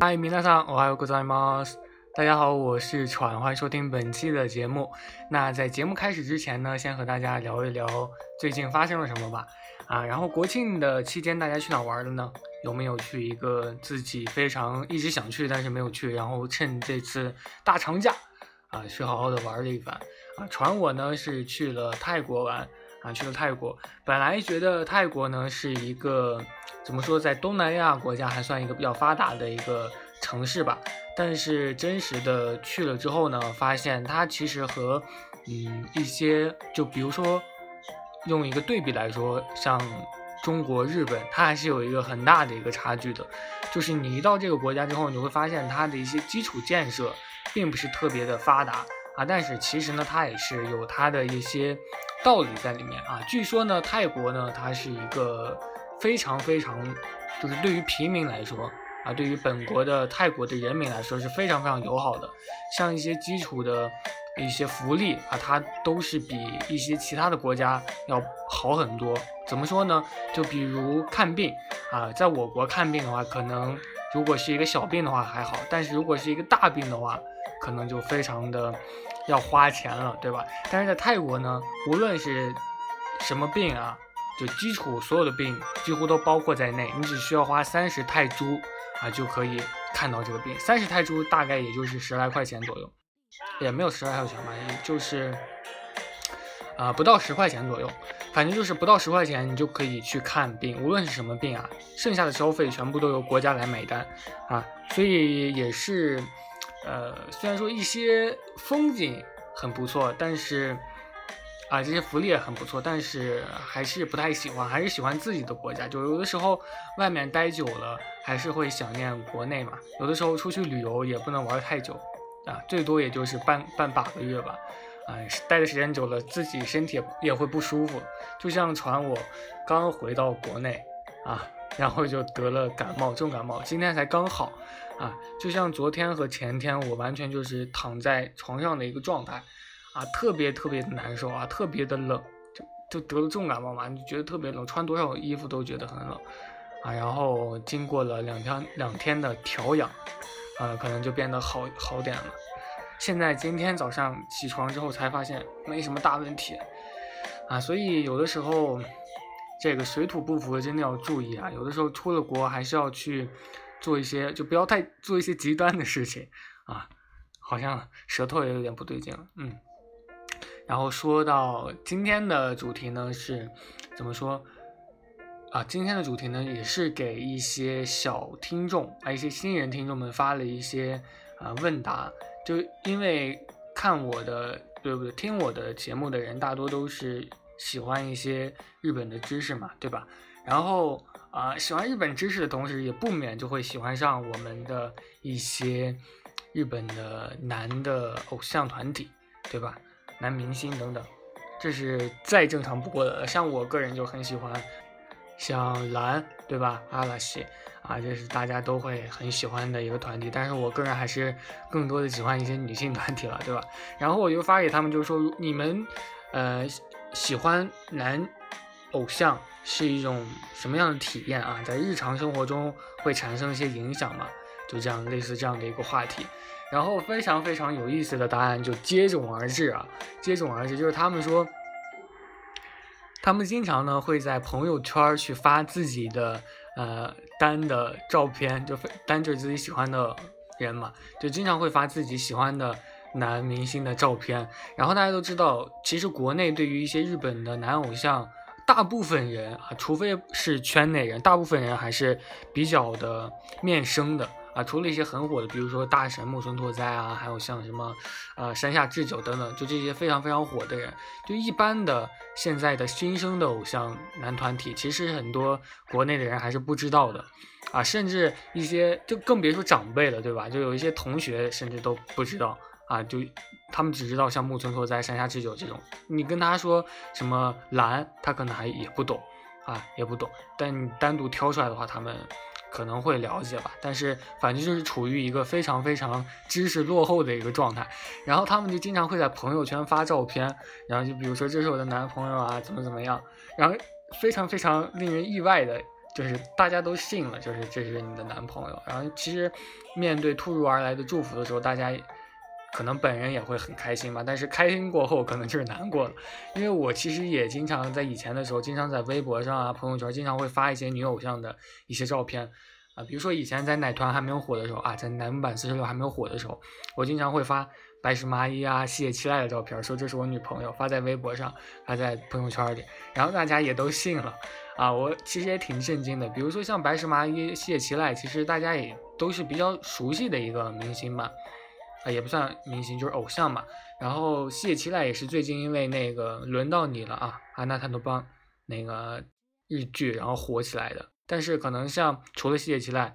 嗨，皆さん、おはようございます。大家好，我是喘，欢迎收听本期的节目。那在节目开始之前呢，先和大家聊一聊最近发生了什么吧。啊，然后国庆的期间大家去哪玩了呢？有没有去一个自己非常一直想去但是没有去，然后趁这次大长假啊去好好的玩了一番？啊，传我呢是去了泰国玩， 啊去了泰国。本来觉得泰国呢是一个怎么说，在东南亚国家还算一个比较发达的一个城市吧。但是真实的去了之后呢，发现它其实和，嗯，一些就比如说，用一个对比来说，像中国、日本，它还是有一个很大的一个差距的。就是你一到这个国家之后，你会发现它的一些基础建设并不是特别的发达啊。但是其实呢，它也是有它的一些道理在里面啊。据说呢，泰国呢，它是一个非常非常，就是对于平民来说。啊，对于本国的泰国的人民来说是非常非常友好的，像一些基础的一些福利啊，它都是比一些其他的国家要好很多。怎么说呢？就比如看病啊，在我国看病的话，可能如果是一个小病的话还好，但是如果是一个大病的话，可能就非常的要花钱了，对吧？但是在泰国呢，无论是什么病啊，就基础所有的病几乎都包括在内，你只需要花三十泰铢。啊，就可以看到这个病，三十泰铢大概也就是十来块钱左右，也没有十来块钱吧，也就是啊不到十块钱左右，反正就是不到十块钱你就可以去看病，无论是什么病啊，剩下的消费全部都由国家来买单啊，所以也是，呃，虽然说一些风景很不错，但是。啊，这些福利也很不错，但是还是不太喜欢，还是喜欢自己的国家。就有的时候外面待久了，还是会想念国内嘛。有的时候出去旅游也不能玩太久，啊，最多也就是半半把个月吧。啊，待的时间久了，自己身体也会不舒服。就像传我刚回到国内啊，然后就得了感冒，重感冒，今天才刚好。啊，就像昨天和前天，我完全就是躺在床上的一个状态。啊，特别特别的难受啊，特别的冷，就就得了重感冒嘛，你觉得特别冷，穿多少衣服都觉得很冷啊。然后经过了两天两天的调养，啊，可能就变得好好点了。现在今天早上起床之后才发现没什么大问题啊，所以有的时候这个水土不服真的要注意啊。有的时候出了国还是要去做一些，就不要太做一些极端的事情啊。好像舌头也有点不对劲了，嗯。然后说到今天的主题呢，是怎么说啊？今天的主题呢，也是给一些小听众啊，一些新人听众们发了一些啊问答。就因为看我的，对不对？听我的节目的人大多都是喜欢一些日本的知识嘛，对吧？然后啊，喜欢日本知识的同时，也不免就会喜欢上我们的一些日本的男的偶像团体，对吧？男明星等等，这是再正常不过的。像我个人就很喜欢，像蓝，对吧？阿拉西啊，这是大家都会很喜欢的一个团体。但是我个人还是更多的喜欢一些女性团体了，对吧？然后我就发给他们，就是说你们，呃，喜欢男偶像是一种什么样的体验啊？在日常生活中会产生一些影响吗？就这样，类似这样的一个话题。然后非常非常有意思的答案就接踵而至啊，接踵而至，就是他们说，他们经常呢会在朋友圈去发自己的呃单的照片，就单就自己喜欢的人嘛，就经常会发自己喜欢的男明星的照片。然后大家都知道，其实国内对于一些日本的男偶像，大部分人啊，除非是圈内人，大部分人还是比较的面生的。啊，除了一些很火的，比如说大神木村拓哉啊，还有像什么，呃，山下智久等等，就这些非常非常火的人，就一般的现在的新生的偶像男团体，其实很多国内的人还是不知道的，啊，甚至一些就更别说长辈了，对吧？就有一些同学甚至都不知道，啊，就他们只知道像木村拓哉、山下智久这种，你跟他说什么蓝，他可能还也不懂，啊，也不懂，但你单独挑出来的话，他们。可能会了解吧，但是反正就是处于一个非常非常知识落后的一个状态，然后他们就经常会在朋友圈发照片，然后就比如说这是我的男朋友啊，怎么怎么样，然后非常非常令人意外的，就是大家都信了，就是这是你的男朋友。然后其实面对突如而来的祝福的时候，大家可能本人也会很开心吧，但是开心过后可能就是难过了，因为我其实也经常在以前的时候，经常在微博上啊、朋友圈经常会发一些女偶像的一些照片。啊，比如说以前在奶团还没有火的时候啊，在男版四十六还没有火的时候，我经常会发白石麻衣啊、西野七濑的照片，说这是我女朋友，发在微博上，发在朋友圈里，然后大家也都信了。啊，我其实也挺震惊的。比如说像白石麻衣、西野七濑，其实大家也都是比较熟悉的一个明星嘛，啊，也不算明星，就是偶像嘛。然后西野七濑也是最近因为那个轮到你了啊，安娜塔多邦那个日剧，然后火起来的。但是可能像除了西野七濑，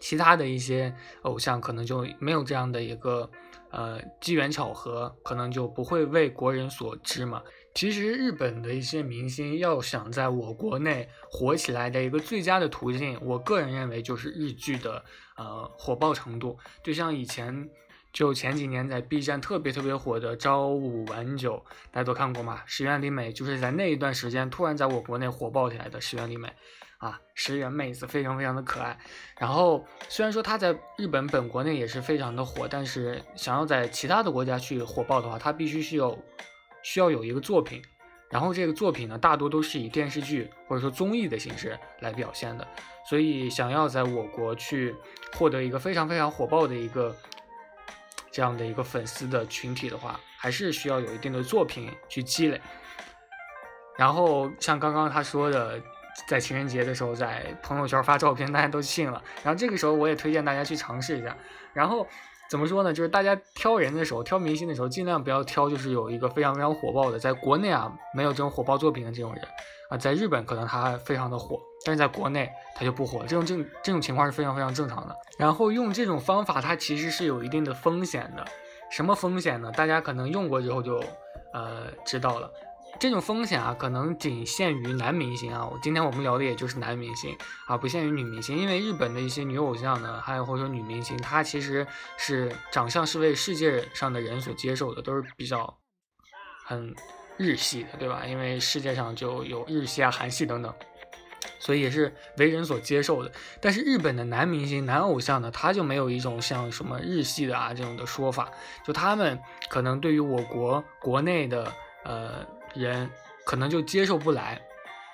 其他的一些偶像可能就没有这样的一个呃机缘巧合，可能就不会为国人所知嘛。其实日本的一些明星要想在我国内火起来的一个最佳的途径，我个人认为就是日剧的呃火爆程度。就像以前就前几年在 B 站特别特别火的朝五晚九，大家都看过吗？石原里美就是在那一段时间突然在我国内火爆起来的石原里美。啊，石原妹子非常非常的可爱。然后虽然说她在日本本国内也是非常的火，但是想要在其他的国家去火爆的话，她必须是有需要有一个作品。然后这个作品呢，大多都是以电视剧或者说综艺的形式来表现的。所以想要在我国去获得一个非常非常火爆的一个这样的一个粉丝的群体的话，还是需要有一定的作品去积累。然后像刚刚他说的。在情人节的时候，在朋友圈发照片，大家都信了。然后这个时候，我也推荐大家去尝试一下。然后怎么说呢？就是大家挑人的时候，挑明星的时候，尽量不要挑就是有一个非常非常火爆的。在国内啊，没有这种火爆作品的这种人啊，在日本可能他非常的火，但是在国内他就不火。这种正这种情况是非常非常正常的。然后用这种方法，它其实是有一定的风险的。什么风险呢？大家可能用过之后就呃知道了。这种风险啊，可能仅限于男明星啊。我今天我们聊的也就是男明星啊，不限于女明星。因为日本的一些女偶像呢，还有或者说女明星，她其实是长相是为世界上的人所接受的，都是比较很日系的，对吧？因为世界上就有日系啊、韩系等等，所以也是为人所接受的。但是日本的男明星、男偶像呢，他就没有一种像什么日系的啊这种的说法，就他们可能对于我国国内的呃。人可能就接受不来。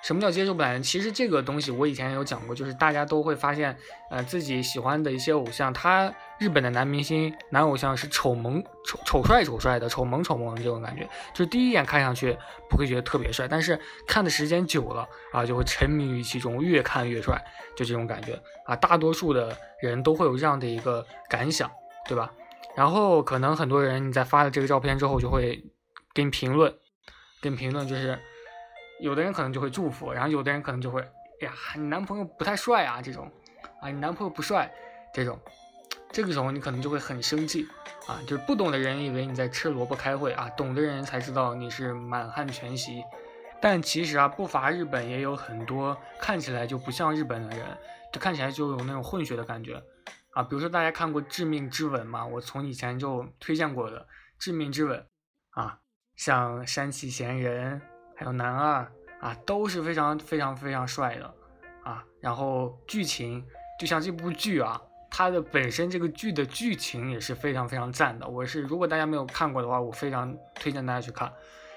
什么叫接受不来？其实这个东西我以前有讲过，就是大家都会发现，呃，自己喜欢的一些偶像，他日本的男明星、男偶像是丑萌、丑丑帅、丑帅的，丑萌、丑萌的这种感觉，就是第一眼看上去不会觉得特别帅，但是看的时间久了啊，就会沉迷于其中，越看越帅，就这种感觉啊。大多数的人都会有这样的一个感想，对吧？然后可能很多人你在发了这个照片之后，就会给你评论。跟评论就是，有的人可能就会祝福，然后有的人可能就会，哎呀，你男朋友不太帅啊，这种，啊，你男朋友不帅，这种，这个时候你可能就会很生气，啊，就是不懂的人以为你在吃萝卜开会啊，懂的人才知道你是满汉全席。但其实啊，不乏日本也有很多看起来就不像日本的人，就看起来就有那种混血的感觉，啊，比如说大家看过《致命之吻》吗？我从以前就推荐过的《致命之吻》，啊。像山崎贤人，还有男二啊，都是非常非常非常帅的啊。然后剧情就像这部剧啊，它的本身这个剧的剧情也是非常非常赞的。我是如果大家没有看过的话，我非常推荐大家去看，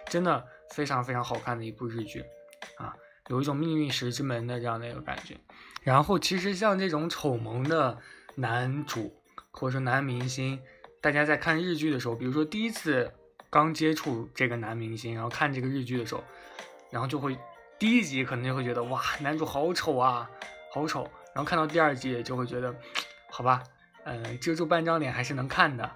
真的非常非常好看的一部日剧啊，有一种命运石之门的这样的一个感觉。然后其实像这种丑萌的男主或者说男明星，大家在看日剧的时候，比如说第一次。刚接触这个男明星，然后看这个日剧的时候，然后就会第一集可能就会觉得哇，男主好丑啊，好丑。然后看到第二集就会觉得，好吧，嗯，遮住半张脸还是能看的。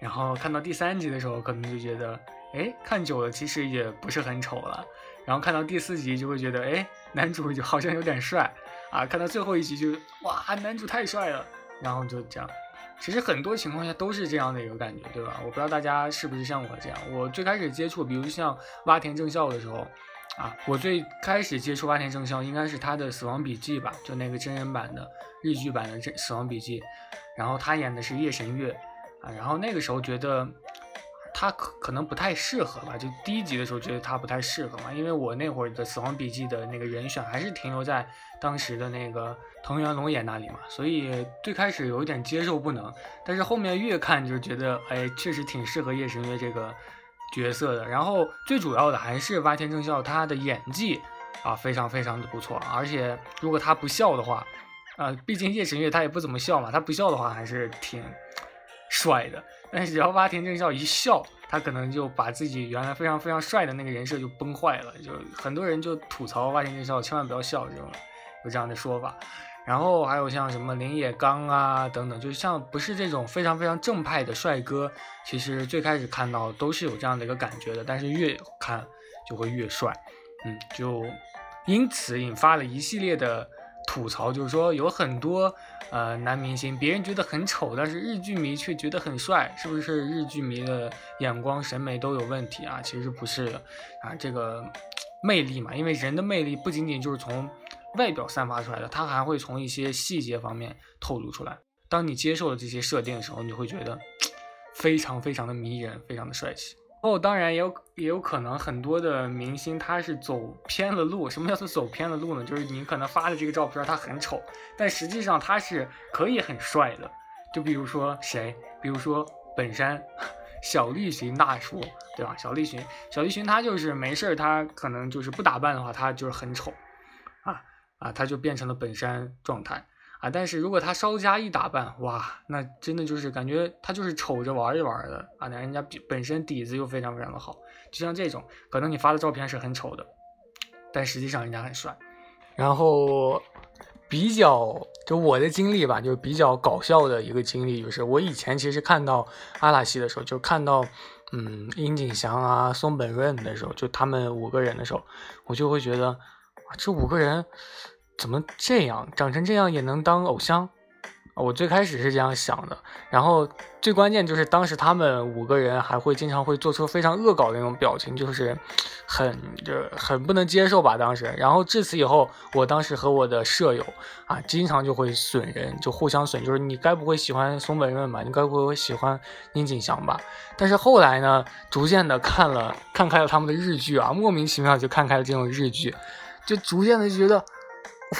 然后看到第三集的时候，可能就觉得，哎，看久了其实也不是很丑了。然后看到第四集就会觉得，哎，男主就好像有点帅啊。看到最后一集就哇，男主太帅了。然后就这样。其实很多情况下都是这样的一个感觉，对吧？我不知道大家是不是像我这样。我最开始接触，比如像洼田正孝的时候，啊，我最开始接触洼田正孝应该是他的《死亡笔记》吧，就那个真人版的日剧版的《这死亡笔记》，然后他演的是夜神月，啊，然后那个时候觉得他可可能不太适合吧。就第一集的时候觉得他不太适合嘛，因为我那会儿的《死亡笔记》的那个人选还是停留在当时的那个藤原龙也那里嘛，所以最开始有一点接受不能。但是后面越看就觉得，哎，确实挺适合叶神月这个角色的。然后最主要的还是洼田正孝他的演技啊，非常非常的不错。而且如果他不笑的话，啊，毕竟叶神月他也不怎么笑嘛，他不笑的话还是挺 帅的。但是只要洼田正孝一笑，他可能就把自己原来非常非常帅的那个人设就崩坏了。就很多人就吐槽洼田正孝千万不要笑这种，有这样的说法。然后还有像什么林野刚啊等等，就像不是这种非常非常正派的帅哥，其实最开始看到都是有这样的一个感觉的。但是越看就会越帅，嗯，就因此引发了一系列的。吐槽就是说有很多呃男明星，别人觉得很丑，但是日剧迷却觉得很帅，是不是日剧迷的眼光审美都有问题啊？其实不是的啊，这个魅力嘛，因为人的魅力不仅仅就是从外表散发出来的，它还会从一些细节方面透露出来。当你接受了这些设定的时候，你会觉得非常非常的迷人，非常的帅气。哦，当然也有也有可能很多的明星他是走偏了路。什么叫做走偏了路呢？就是你可能发的这个照片他很丑，但实际上他是可以很帅的。就比如说谁？比如说本山 小栗旬大叔，对吧？小栗旬，小栗旬他就是没事，他可能就是不打扮的话，他就是很丑啊啊，他就变成了本山状态。啊，但是如果他稍加一打扮，哇，那真的就是感觉他就是瞅着玩一玩的啊。那人家本身底子又非常非常的好，就像这种，可能你发的照片是很丑的，但实际上人家很帅。然后比较就我的经历吧，就比较搞笑的一个经历，就是我以前其实看到阿拉西的时候，就看到嗯樱井翔啊、松本润的时候，就他们五个人的时候，我就会觉得这五个人。怎么这样长成这样也能当偶像？我最开始是这样想的，然后最关键就是当时他们五个人还会经常会做出非常恶搞的那种表情，就是很就很不能接受吧当时。然后至此以后，我当时和我的舍友啊，经常就会损人，就互相损，就是你该不会喜欢松本润吧？你该不会喜欢樱井翔吧？但是后来呢，逐渐的看了看开了他们的日剧啊，莫名其妙就看开了这种日剧，就逐渐的觉得。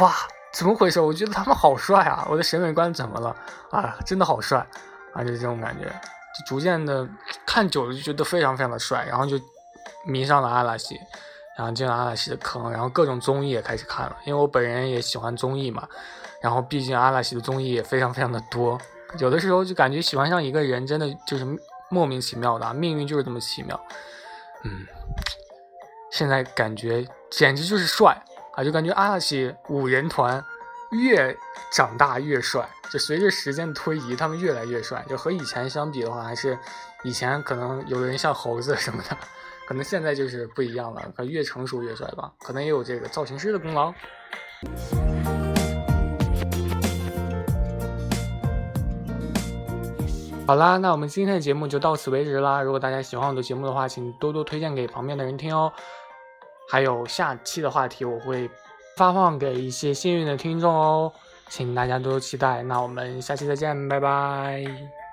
哇，怎么回事？我觉得他们好帅啊！我的审美观怎么了啊？真的好帅啊！就这种感觉，就逐渐的看久了就觉得非常非常的帅，然后就迷上了阿拉西，然后进了阿拉西的坑，然后各种综艺也开始看了，因为我本人也喜欢综艺嘛。然后毕竟阿拉西的综艺也非常非常的多，有的时候就感觉喜欢上一个人真的就是莫名其妙的，命运就是这么奇妙。嗯，现在感觉简直就是帅。啊，就感觉阿拉西五人团越长大越帅，就随着时间的推移，他们越来越帅。就和以前相比的话，还是以前可能有的人像猴子什么的，可能现在就是不一样了，可能越成熟越帅吧。可能也有这个造型师的功劳。好啦，那我们今天的节目就到此为止啦。如果大家喜欢我的节目的话，请多多推荐给旁边的人听哦。还有下期的话题，我会发放给一些幸运的听众哦，请大家多多期待。那我们下期再见，拜拜。